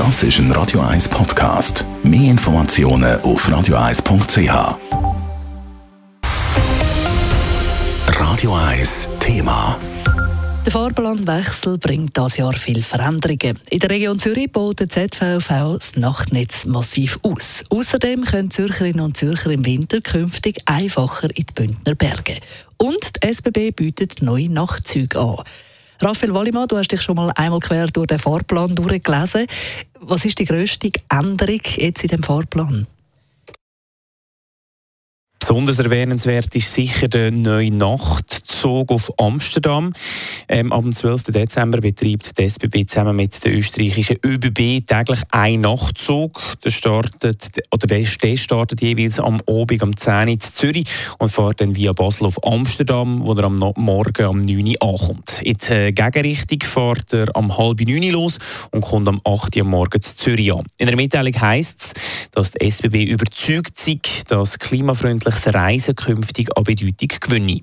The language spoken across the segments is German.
Das ist ein Radio 1 Podcast. Mehr Informationen auf radio1.ch. Radio 1 Thema. Der Fahrplanwechsel bringt dieses Jahr viele Veränderungen. In der Region Zürich baut der ZVV das Nachtnetz massiv aus. Außerdem können Zürcherinnen und Zürcher im Winter künftig einfacher in die Bündner Berge. Und die SBB bietet neue Nachtzüge an. Raphael Wallimann, du hast dich schon mal einmal quer durch den Fahrplan durchgelesen. Was ist die grösste Änderung jetzt in dem Fahrplan? Besonders erwähnenswert ist sicher der neue Nachtzug auf Amsterdam. Ähm, am 12. Dezember betreibt die SBB zusammen mit der österreichischen ÖBB täglich einen Nachtzug. Der startet, oder der, der startet jeweils am Abend um 10 Uhr in Zürich und fährt dann via Basel auf Amsterdam, wo er am Morgen um 9 Uhr ankommt. In die Gegenrichtung fährt er am halb 9 Uhr los und kommt am 8 Uhr morgens in Zürich an. In der Mitteilung heisst es, dass die SBB überzeugt ist, dass klimafreundliches Reisen künftig an Bedeutung gewinne.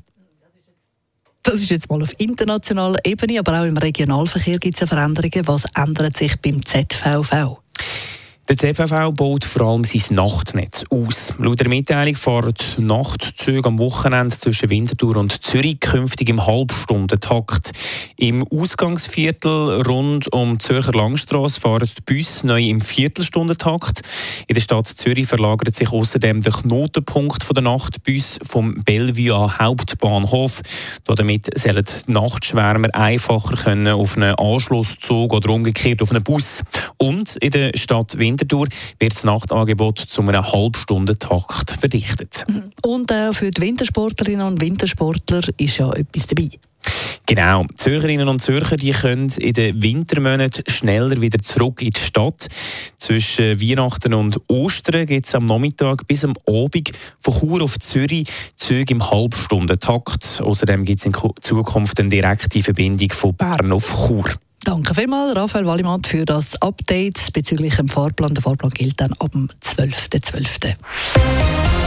Das ist jetzt mal auf internationaler Ebene, aber auch im Regionalverkehr gibt es Veränderungen. Was ändert sich beim ZVV? Der CVV baut vor allem sein Nachtnetz aus. Laut der Mitteilung fahren Nachtzüge am Wochenende zwischen Winterthur und Zürich künftig im Halbstundentakt. Im Ausgangsviertel rund um die Zürcher Langstrasse fahren die Busse neu im Viertelstundentakt. In der Stadt Zürich verlagert sich außerdem der Knotenpunkt der Nachtbus vom Bellevue an Hauptbahnhof. Damit sollen die Nachtschwärmer einfacher können auf einen Anschlusszug oder umgekehrt auf einen Bus. Und in der Stadt Winterthur wird das Nachtangebot zu einem Halbstundentakt verdichtet. Und auch für die Wintersportlerinnen und Wintersportler ist ja etwas dabei. Genau. Zürcherinnen und Zürcher die können in den Wintermonaten schneller wieder zurück in die Stadt. Zwischen Weihnachten und Ostern gibt es am Nachmittag bis am Abend von Chur auf Zürich Züge im Halbstundentakt. Außerdem gibt es in Zukunft eine direkte Verbindung von Bern auf Chur. Danke vielmals, Raphael Wallimann, für das Update bezüglich dem Fahrplan. Der Fahrplan gilt dann ab dem 12.12. .12.